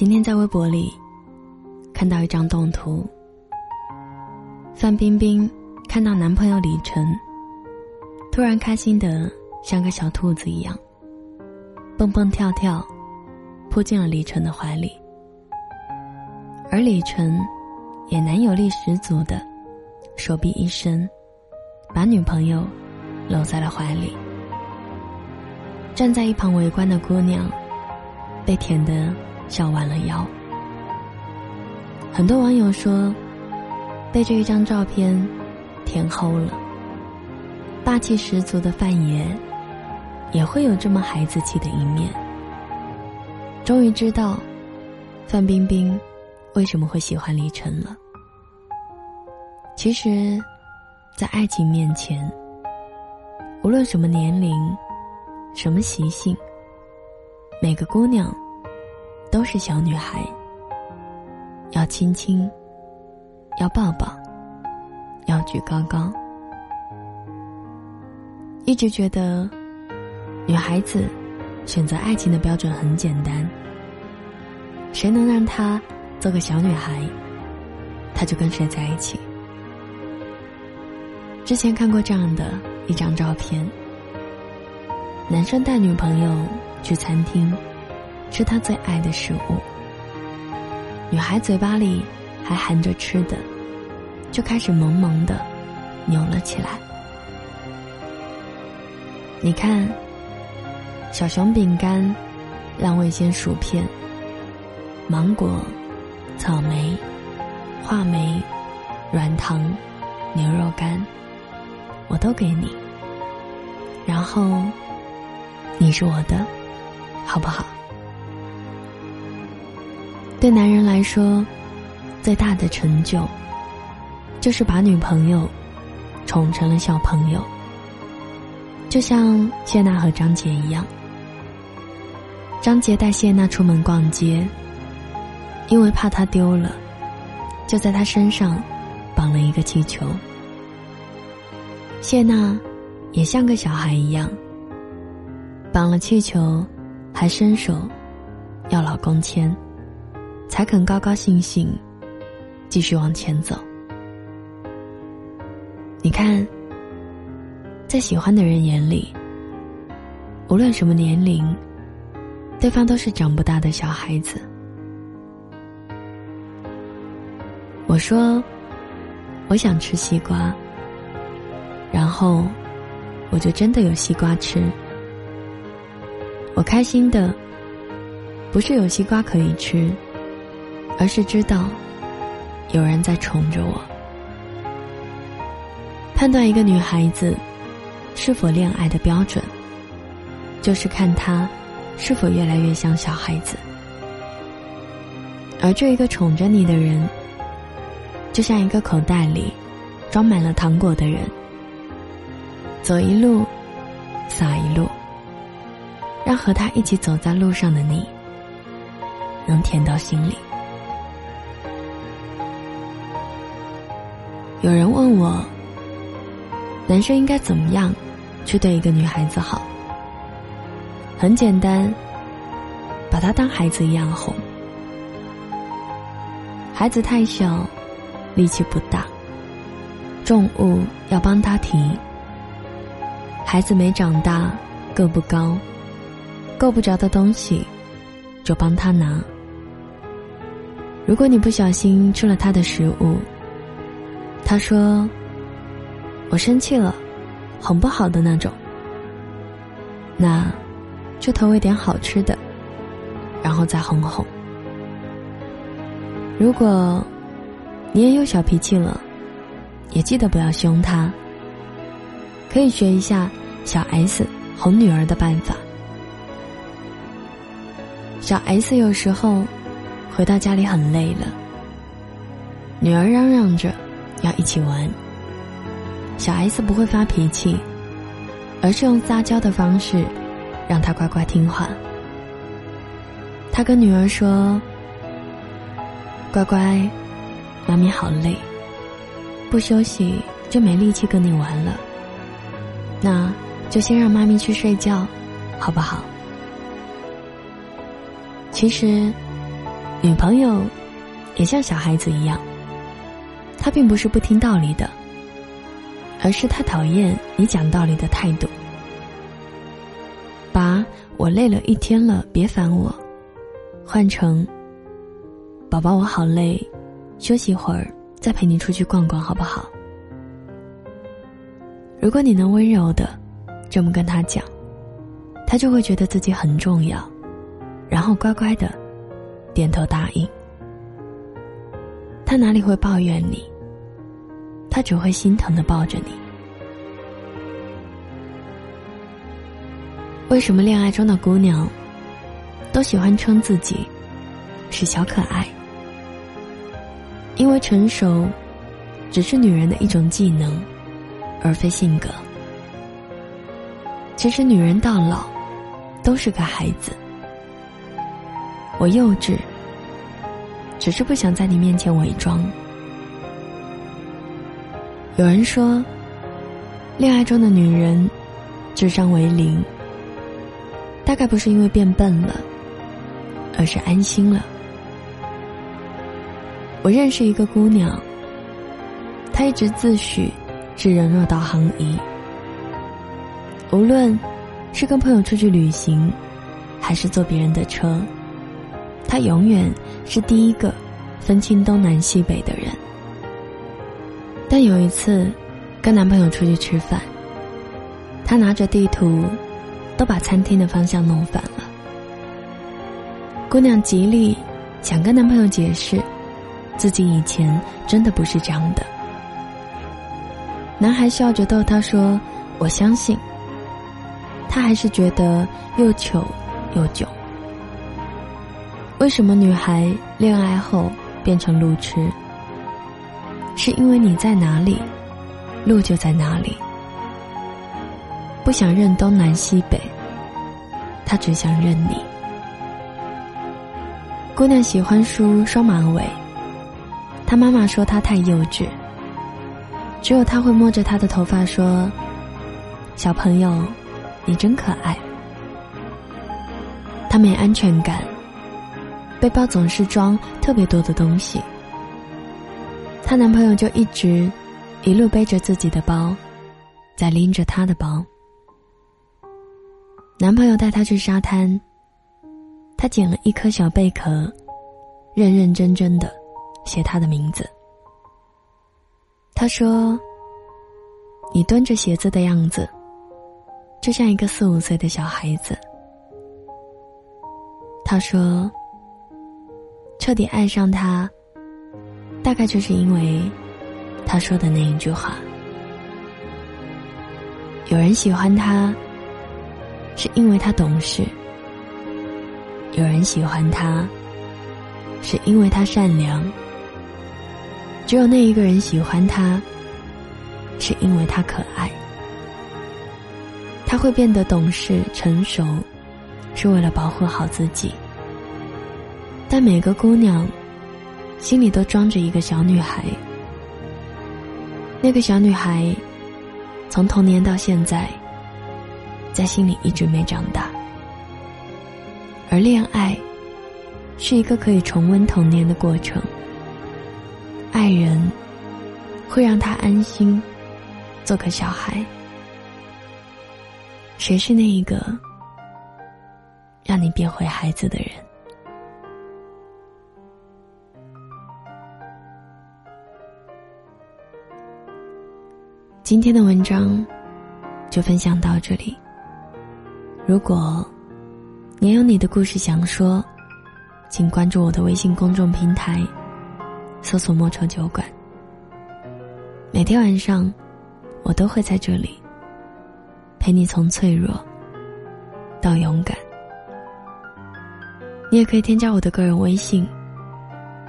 今天在微博里看到一张动图，范冰冰看到男朋友李晨，突然开心的像个小兔子一样，蹦蹦跳跳，扑进了李晨的怀里，而李晨也男友力十足的，手臂一伸，把女朋友搂在了怀里。站在一旁围观的姑娘，被甜的笑弯了腰。很多网友说，被这一张照片甜齁了。霸气十足的范爷，也会有这么孩子气的一面。终于知道，范冰冰为什么会喜欢李晨了。其实，在爱情面前，无论什么年龄。什么习性？每个姑娘都是小女孩，要亲亲，要抱抱，要举高高。一直觉得，女孩子选择爱情的标准很简单。谁能让她做个小女孩，她就跟谁在一起。之前看过这样的一张照片。男生带女朋友去餐厅，吃他最爱的食物。女孩嘴巴里还含着吃的，就开始萌萌的扭了起来。你看，小熊饼干、浪味仙薯片、芒果、草莓、话梅、软糖、牛肉干，我都给你。然后。你是我的，好不好？对男人来说，最大的成就，就是把女朋友宠成了小朋友。就像谢娜和张杰一样，张杰带谢娜出门逛街，因为怕她丢了，就在她身上绑了一个气球。谢娜也像个小孩一样。绑了气球，还伸手要老公牵，才肯高高兴兴继续往前走。你看，在喜欢的人眼里，无论什么年龄，对方都是长不大的小孩子。我说，我想吃西瓜，然后我就真的有西瓜吃。我开心的，不是有西瓜可以吃，而是知道有人在宠着我。判断一个女孩子是否恋爱的标准，就是看她是否越来越像小孩子。而这一个宠着你的人，就像一个口袋里装满了糖果的人，走一路，撒一路。让和他一起走在路上的你，能甜到心里。有人问我，男生应该怎么样去对一个女孩子好？很简单，把她当孩子一样哄。孩子太小，力气不大，重物要帮他提。孩子没长大，个不高。够不着的东西，就帮他拿。如果你不小心吃了他的食物，他说：“我生气了，哄不好的那种。”那，就投喂点好吃的，然后再哄哄。如果你也有小脾气了，也记得不要凶他。可以学一下小 S 哄女儿的办法。小 S 有时候回到家里很累了，女儿嚷嚷着要一起玩。小 S 不会发脾气，而是用撒娇的方式让他乖乖听话。他跟女儿说：“乖乖，妈咪好累，不休息就没力气跟你玩了。那就先让妈咪去睡觉，好不好？”其实，女朋友也像小孩子一样，他并不是不听道理的，而是他讨厌你讲道理的态度。把我累了一天了，别烦我，换成宝宝我好累，休息一会儿再陪你出去逛逛好不好？如果你能温柔的这么跟他讲，他就会觉得自己很重要，然后乖乖的点头答应。他哪里会抱怨你？他只会心疼的抱着你。为什么恋爱中的姑娘都喜欢称自己是小可爱？因为成熟只是女人的一种技能，而非性格。其实女人到老都是个孩子。我幼稚，只是不想在你面前伪装。有人说，恋爱中的女人智商为零。大概不是因为变笨了，而是安心了。我认识一个姑娘，她一直自诩是人肉导航仪。无论是跟朋友出去旅行，还是坐别人的车，她永远是第一个分清东南西北的人。但有一次，跟男朋友出去吃饭，她拿着地图。都把餐厅的方向弄反了。姑娘极力想跟男朋友解释，自己以前真的不是这样的。男孩笑着逗她说：“我相信。”她还是觉得又糗又囧。为什么女孩恋爱后变成路痴？是因为你在哪里，路就在哪里。不想认东南西北，他只想认你。姑娘喜欢梳双马尾，她妈妈说她太幼稚。只有他会摸着她的头发说：“小朋友，你真可爱。”她没安全感，背包总是装特别多的东西。她男朋友就一直一路背着自己的包，在拎着她的包。男朋友带她去沙滩，她捡了一颗小贝壳，认认真真的写他的名字。他说：“你蹲着写字的样子，就像一个四五岁的小孩子。”他说：“彻底爱上他，大概就是因为他说的那一句话。有人喜欢他。”是因为他懂事，有人喜欢他，是因为他善良。只有那一个人喜欢他，是因为他可爱。他会变得懂事成熟，是为了保护好自己。但每个姑娘心里都装着一个小女孩，那个小女孩从童年到现在。在心里一直没长大，而恋爱是一个可以重温童年的过程。爱人会让他安心，做个小孩。谁是那一个让你变回孩子的人？今天的文章就分享到这里。如果，你有你的故事想说，请关注我的微信公众平台，搜索“莫愁酒馆”。每天晚上，我都会在这里，陪你从脆弱到勇敢。你也可以添加我的个人微信，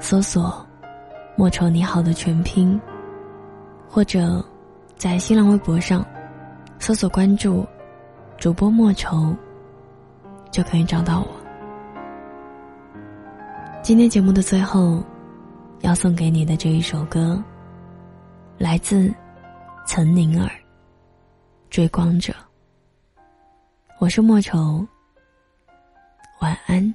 搜索“莫愁你好”的全拼，或者在新浪微博上搜索关注。主播莫愁，就可以找到我。今天节目的最后，要送给你的这一首歌，来自岑宁儿，《追光者》。我是莫愁，晚安。